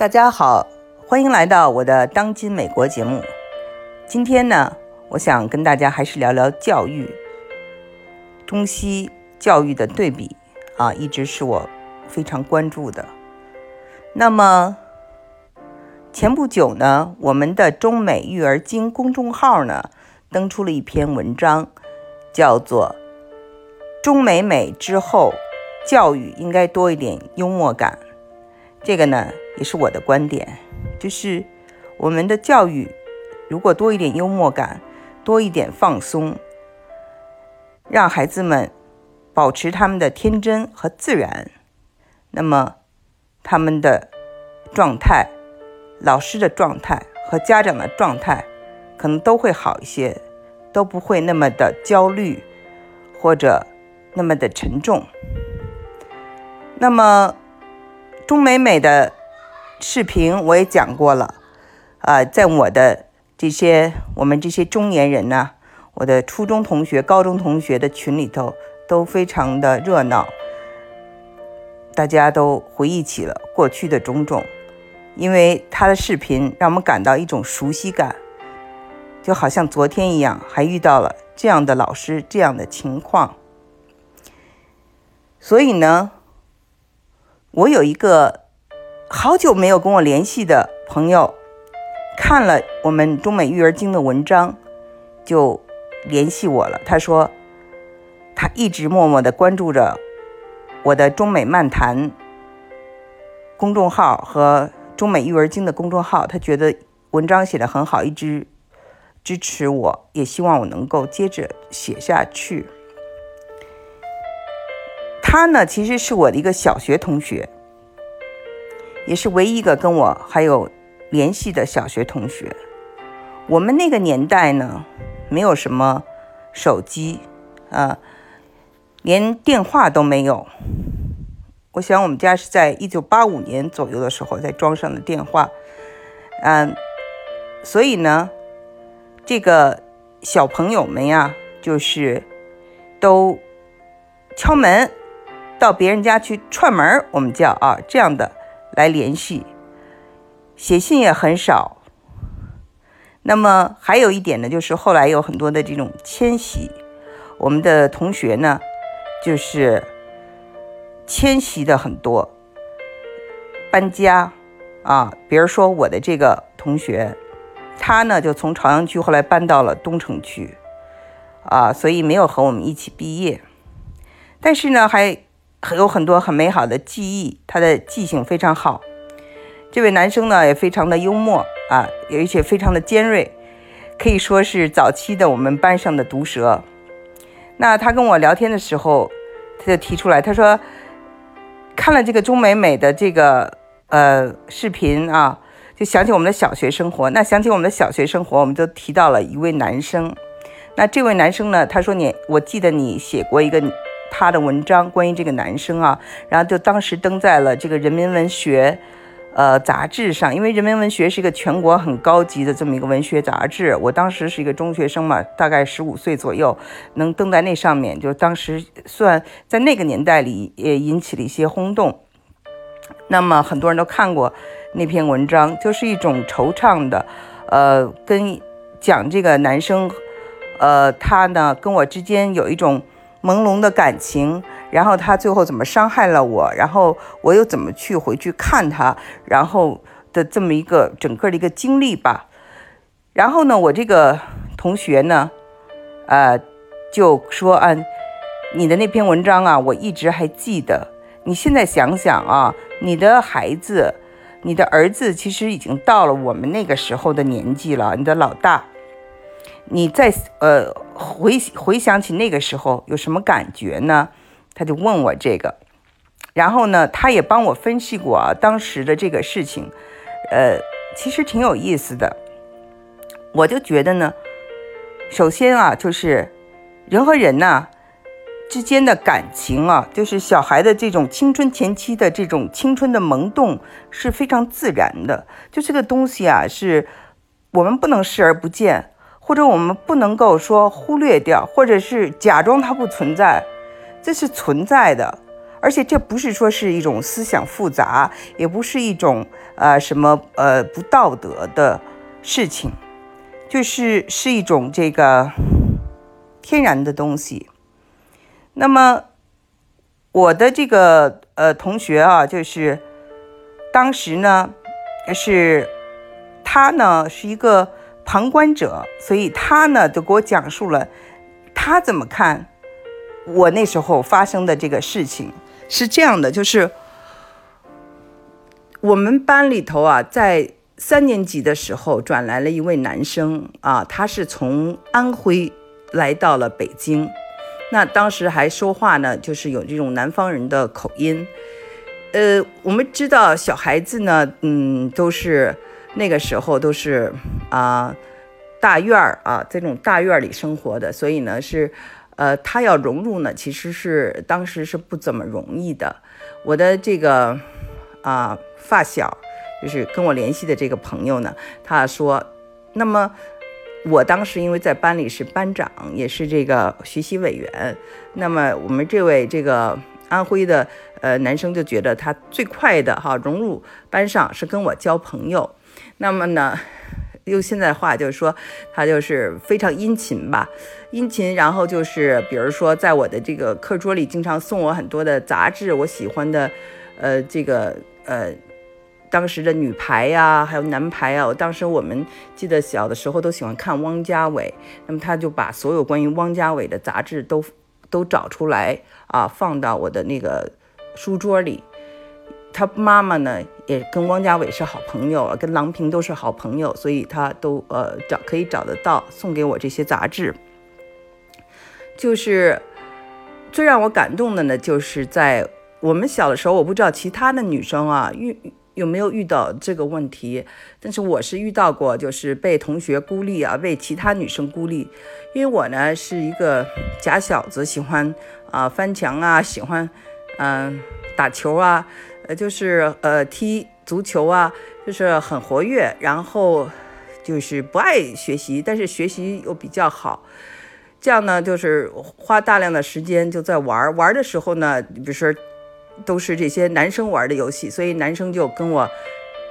大家好，欢迎来到我的《当今美国》节目。今天呢，我想跟大家还是聊聊教育，中西教育的对比啊，一直是我非常关注的。那么前不久呢，我们的中美育儿经公众号呢登出了一篇文章，叫做《中美美之后，教育应该多一点幽默感》。这个呢。也是我的观点，就是我们的教育如果多一点幽默感，多一点放松，让孩子们保持他们的天真和自然，那么他们的状态、老师的状态和家长的状态可能都会好一些，都不会那么的焦虑或者那么的沉重。那么中美美的。视频我也讲过了，啊，在我的这些我们这些中年人呢，我的初中同学、高中同学的群里头都非常的热闹，大家都回忆起了过去的种种，因为他的视频让我们感到一种熟悉感，就好像昨天一样，还遇到了这样的老师这样的情况，所以呢，我有一个。好久没有跟我联系的朋友，看了我们中美育儿经的文章，就联系我了。他说，他一直默默的关注着我的中美漫谈公众号和中美育儿经的公众号，他觉得文章写的很好，一直支持我，也希望我能够接着写下去。他呢，其实是我的一个小学同学。也是唯一一个跟我还有联系的小学同学。我们那个年代呢，没有什么手机，啊，连电话都没有。我想我们家是在一九八五年左右的时候才装上的电话，嗯，所以呢，这个小朋友们呀，就是都敲门到别人家去串门我们叫啊这样的。来联系，写信也很少。那么还有一点呢，就是后来有很多的这种迁徙，我们的同学呢，就是迁徙的很多，搬家啊。比如说我的这个同学，他呢就从朝阳区后来搬到了东城区，啊，所以没有和我们一起毕业，但是呢还。有很多很美好的记忆，他的记性非常好。这位男生呢也非常的幽默啊，而且非常的尖锐，可以说是早期的我们班上的毒舌。那他跟我聊天的时候，他就提出来，他说看了这个钟美美的这个呃视频啊，就想起我们的小学生活。那想起我们的小学生活，我们就提到了一位男生。那这位男生呢，他说你，我记得你写过一个。他的文章关于这个男生啊，然后就当时登在了这个人民文学，呃杂志上，因为人民文学是一个全国很高级的这么一个文学杂志。我当时是一个中学生嘛，大概十五岁左右，能登在那上面，就当时算在那个年代里也引起了一些轰动。那么很多人都看过那篇文章，就是一种惆怅的，呃，跟讲这个男生，呃，他呢跟我之间有一种。朦胧的感情，然后他最后怎么伤害了我，然后我又怎么去回去看他，然后的这么一个整个的一个经历吧。然后呢，我这个同学呢，呃，就说啊，你的那篇文章啊，我一直还记得。你现在想想啊，你的孩子，你的儿子其实已经到了我们那个时候的年纪了，你的老大。你在呃回回想起那个时候有什么感觉呢？他就问我这个，然后呢，他也帮我分析过啊当时的这个事情，呃，其实挺有意思的。我就觉得呢，首先啊，就是人和人呐之间的感情啊，就是小孩的这种青春前期的这种青春的萌动是非常自然的，就这个东西啊，是我们不能视而不见。或者我们不能够说忽略掉，或者是假装它不存在，这是存在的，而且这不是说是一种思想复杂，也不是一种呃什么呃不道德的事情，就是是一种这个天然的东西。那么我的这个呃同学啊，就是当时呢是他呢是一个旁观者，所以他呢就给我讲述了他怎么看我那时候发生的这个事情。是这样的，就是我们班里头啊，在三年级的时候转来了一位男生啊，他是从安徽来到了北京，那当时还说话呢，就是有这种南方人的口音。呃，我们知道小孩子呢，嗯，都是那个时候都是啊大院儿啊，这种大院里生活的，所以呢是。呃，他要融入呢，其实是当时是不怎么容易的。我的这个啊发小，就是跟我联系的这个朋友呢，他说，那么我当时因为在班里是班长，也是这个学习委员，那么我们这位这个安徽的呃男生就觉得他最快的哈融入班上是跟我交朋友，那么呢。用现在话就是说，他就是非常殷勤吧，殷勤。然后就是，比如说，在我的这个课桌里，经常送我很多的杂志，我喜欢的，呃，这个呃，当时的女排呀，还有男排啊。我当时我们记得小的时候都喜欢看汪家伟，那么他就把所有关于汪家伟的杂志都都找出来啊，放到我的那个书桌里。他妈妈呢，也跟汪家伟是好朋友，跟郎平都是好朋友，所以他都呃找可以找得到送给我这些杂志。就是最让我感动的呢，就是在我们小的时候，我不知道其他的女生啊遇有没有遇到这个问题，但是我是遇到过，就是被同学孤立啊，被其他女生孤立，因为我呢是一个假小子，喜欢啊翻墙啊，喜欢嗯打球啊。呃，就是呃踢足球啊，就是很活跃，然后就是不爱学习，但是学习又比较好，这样呢，就是花大量的时间就在玩玩的时候呢，比如说都是这些男生玩的游戏，所以男生就跟我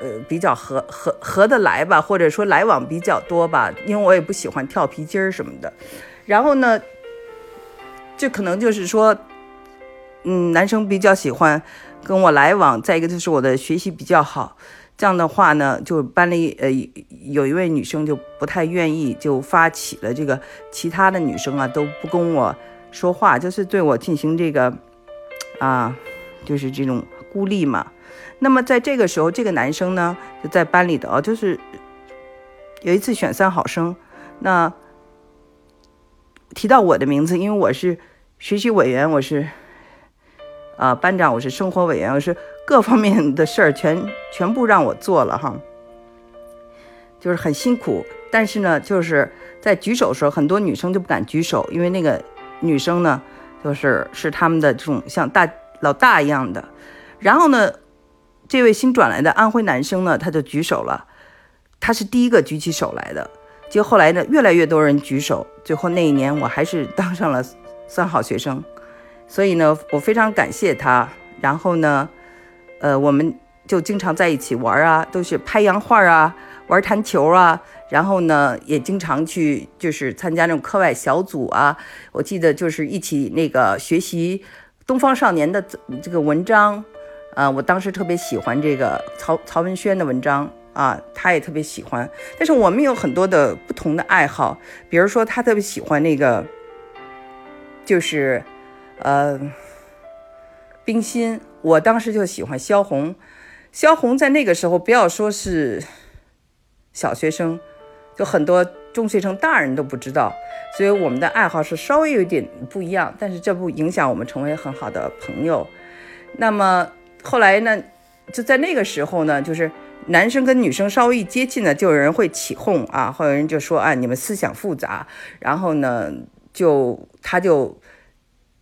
呃比较合合合得来吧，或者说来往比较多吧，因为我也不喜欢跳皮筋儿什么的，然后呢，这可能就是说，嗯，男生比较喜欢。跟我来往，再一个就是我的学习比较好，这样的话呢，就班里呃有一位女生就不太愿意，就发起了这个其他的女生啊都不跟我说话，就是对我进行这个啊，就是这种孤立嘛。那么在这个时候，这个男生呢就在班里的啊，就是有一次选三好生，那提到我的名字，因为我是学习委员，我是。啊，班长，我是生活委员，我是各方面的事儿全全部让我做了哈，就是很辛苦。但是呢，就是在举手的时候，很多女生就不敢举手，因为那个女生呢，就是是他们的这种像大老大一样的。然后呢，这位新转来的安徽男生呢，他就举手了，他是第一个举起手来的。就后来呢，越来越多人举手，最后那一年我还是当上了三好学生。所以呢，我非常感谢他。然后呢，呃，我们就经常在一起玩啊，都是拍洋画啊，玩弹球啊。然后呢，也经常去就是参加那种课外小组啊。我记得就是一起那个学习《东方少年》的这个文章，啊，我当时特别喜欢这个曹曹文轩的文章啊，他也特别喜欢。但是我们有很多的不同的爱好，比如说他特别喜欢那个，就是。呃，冰心，我当时就喜欢萧红。萧红在那个时候，不要说是小学生，就很多中学生、大人都不知道。所以我们的爱好是稍微有点不一样，但是这不影响我们成为很好的朋友。那么后来呢，就在那个时候呢，就是男生跟女生稍微一接近呢，就有人会起哄啊，会有人就说啊，你们思想复杂。然后呢，就他就。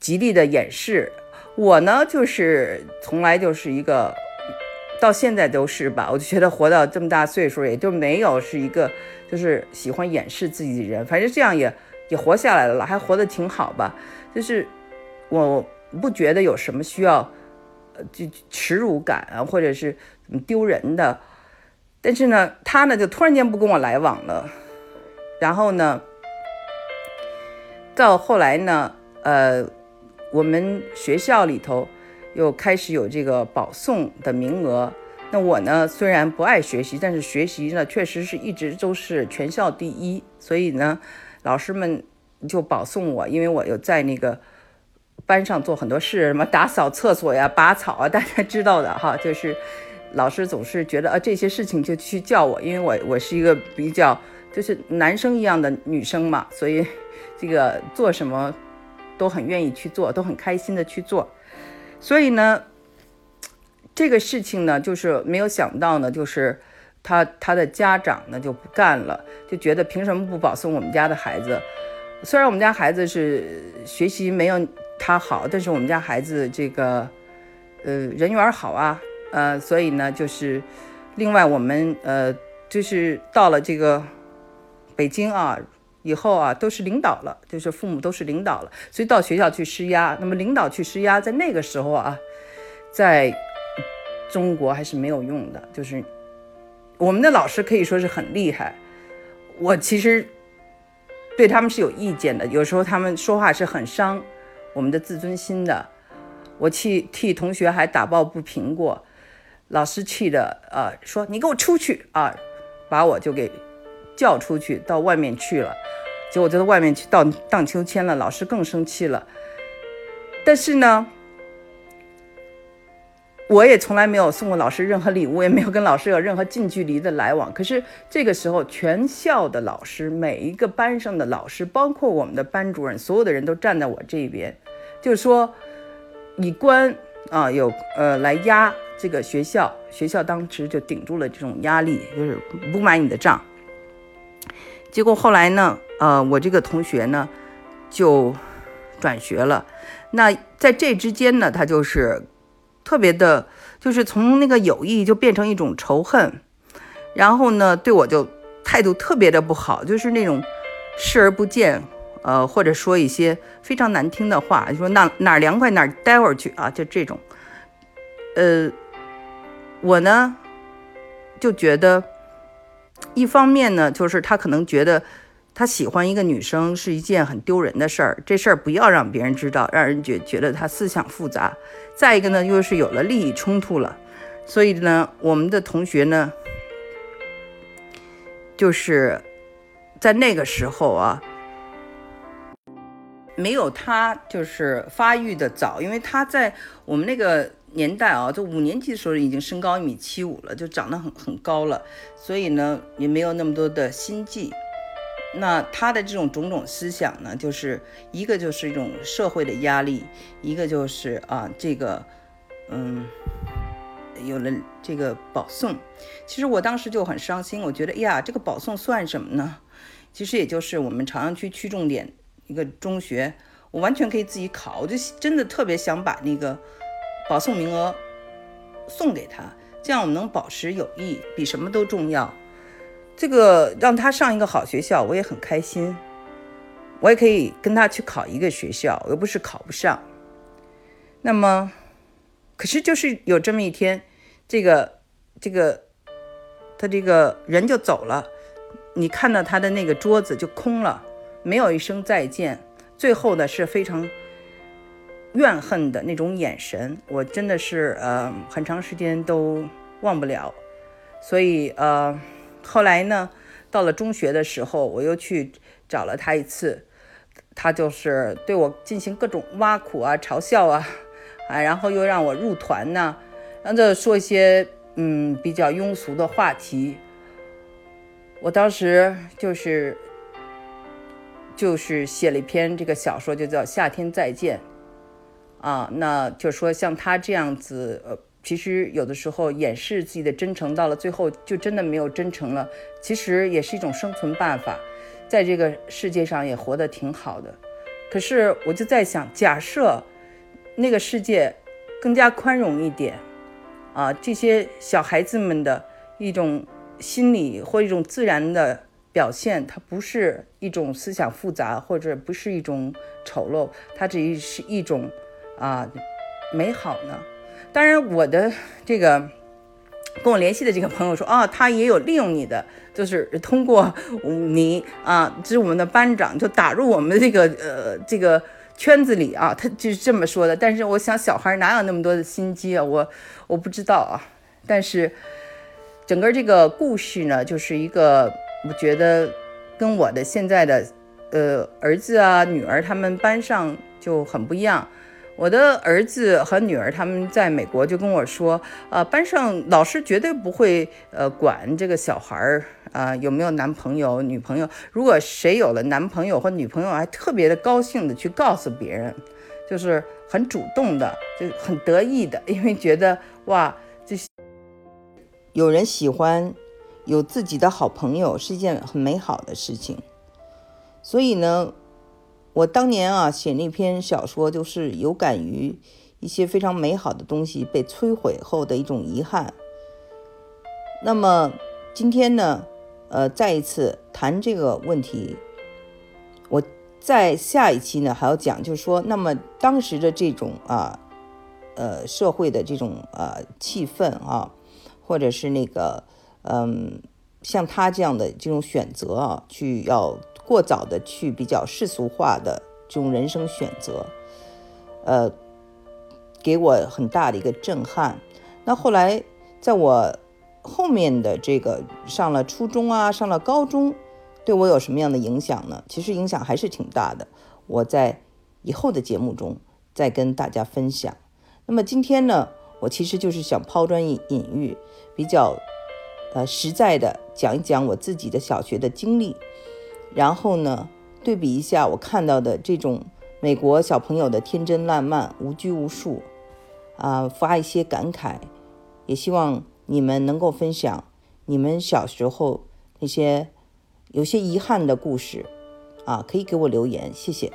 极力的掩饰，我呢就是从来就是一个，到现在都是吧，我就觉得活到这么大岁数，也就没有是一个就是喜欢掩饰自己的人，反正这样也也活下来了，还活得挺好吧。就是我不觉得有什么需要呃就耻辱感啊，或者是怎么丢人的。但是呢，他呢就突然间不跟我来往了。然后呢，到后来呢，呃，我们学校里头又开始有这个保送的名额。那我呢，虽然不爱学习，但是学习呢，确实是一直都是全校第一。所以呢，老师们就保送我，因为我有在那个班上做很多事，什么打扫厕所呀、拔草啊，大家知道的哈。就是老师总是觉得啊，这些事情就去叫我，因为我我是一个比较就是男生一样的女生嘛，所以这个做什么都很愿意去做，都很开心的去做。所以呢。这个事情呢，就是没有想到呢，就是他他的家长呢就不干了，就觉得凭什么不保送我们家的孩子？虽然我们家孩子是学习没有他好，但是我们家孩子这个呃人缘好啊，呃，所以呢，就是另外我们呃就是到了这个北京啊以后啊都是领导了，就是父母都是领导了，所以到学校去施压。那么领导去施压，在那个时候啊，在中国还是没有用的，就是我们的老师可以说是很厉害。我其实对他们是有意见的，有时候他们说话是很伤我们的自尊心的。我去替同学还打抱不平过，老师气的啊，说你给我出去啊，把我就给叫出去到外面去了。结果就到外面去荡荡秋千了，老师更生气了。但是呢。我也从来没有送过老师任何礼物，也没有跟老师有任何近距离的来往。可是这个时候，全校的老师，每一个班上的老师，包括我们的班主任，所有的人都站在我这边，就是说，以官啊有呃来压这个学校，学校当时就顶住了这种压力，就是不买你的账。结果后来呢，呃，我这个同学呢就转学了。那在这之间呢，他就是。特别的，就是从那个友谊就变成一种仇恨，然后呢，对我就态度特别的不好，就是那种视而不见，呃，或者说一些非常难听的话，就说哪哪凉快哪待会儿去啊，就这种。呃，我呢就觉得，一方面呢，就是他可能觉得。他喜欢一个女生是一件很丢人的事儿，这事儿不要让别人知道，让人觉觉得他思想复杂。再一个呢，又是有了利益冲突了，所以呢，我们的同学呢，就是在那个时候啊，没有他就是发育的早，因为他在我们那个年代啊，就五年级的时候已经身高一米七五了，就长得很很高了，所以呢，也没有那么多的心计。那他的这种种种思想呢，就是一个就是一种社会的压力，一个就是啊这个，嗯，有了这个保送，其实我当时就很伤心，我觉得呀，这个保送算什么呢？其实也就是我们朝阳区区重点一个中学，我完全可以自己考，我就真的特别想把那个保送名额送给他，这样我们能保持友谊，比什么都重要。这个让他上一个好学校，我也很开心。我也可以跟他去考一个学校，又不是考不上。那么，可是就是有这么一天，这个这个他这个人就走了，你看到他的那个桌子就空了，没有一声再见。最后呢是非常怨恨的那种眼神，我真的是呃很长时间都忘不了。所以呃。后来呢，到了中学的时候，我又去找了他一次，他就是对我进行各种挖苦啊、嘲笑啊，啊，然后又让我入团呢，然后就说一些嗯比较庸俗的话题。我当时就是就是写了一篇这个小说，就叫《夏天再见》啊，那就说像他这样子呃。其实有的时候掩饰自己的真诚，到了最后就真的没有真诚了。其实也是一种生存办法，在这个世界上也活得挺好的。可是我就在想，假设那个世界更加宽容一点，啊，这些小孩子们的一种心理或一种自然的表现，它不是一种思想复杂，或者不是一种丑陋，它只是一种啊美好呢？当然，我的这个跟我联系的这个朋友说，啊，他也有利用你的，就是通过你啊，这是我们的班长，就打入我们这个呃这个圈子里啊，他就是这么说的。但是我想，小孩哪有那么多的心机啊？我我不知道啊。但是整个这个故事呢，就是一个我觉得跟我的现在的呃儿子啊女儿他们班上就很不一样。我的儿子和女儿他们在美国就跟我说，呃，班上老师绝对不会呃管这个小孩儿啊有没有男朋友女朋友。如果谁有了男朋友或女朋友，还特别的高兴的去告诉别人，就是很主动的，就很得意的，因为觉得哇，这有人喜欢，有自己的好朋友是一件很美好的事情。所以呢。我当年啊写那篇小说，就是有感于一些非常美好的东西被摧毁后的一种遗憾。那么今天呢，呃，再一次谈这个问题，我在下一期呢还要讲，就是说，那么当时的这种啊，呃，社会的这种呃气氛啊，或者是那个嗯，像他这样的这种选择啊，去要。过早的去比较世俗化的这种人生选择，呃，给我很大的一个震撼。那后来，在我后面的这个上了初中啊，上了高中，对我有什么样的影响呢？其实影响还是挺大的。我在以后的节目中再跟大家分享。那么今天呢，我其实就是想抛砖引引玉，比较呃实在的讲一讲我自己的小学的经历。然后呢，对比一下我看到的这种美国小朋友的天真烂漫、无拘无束，啊，发一些感慨，也希望你们能够分享你们小时候那些有些遗憾的故事，啊，可以给我留言，谢谢。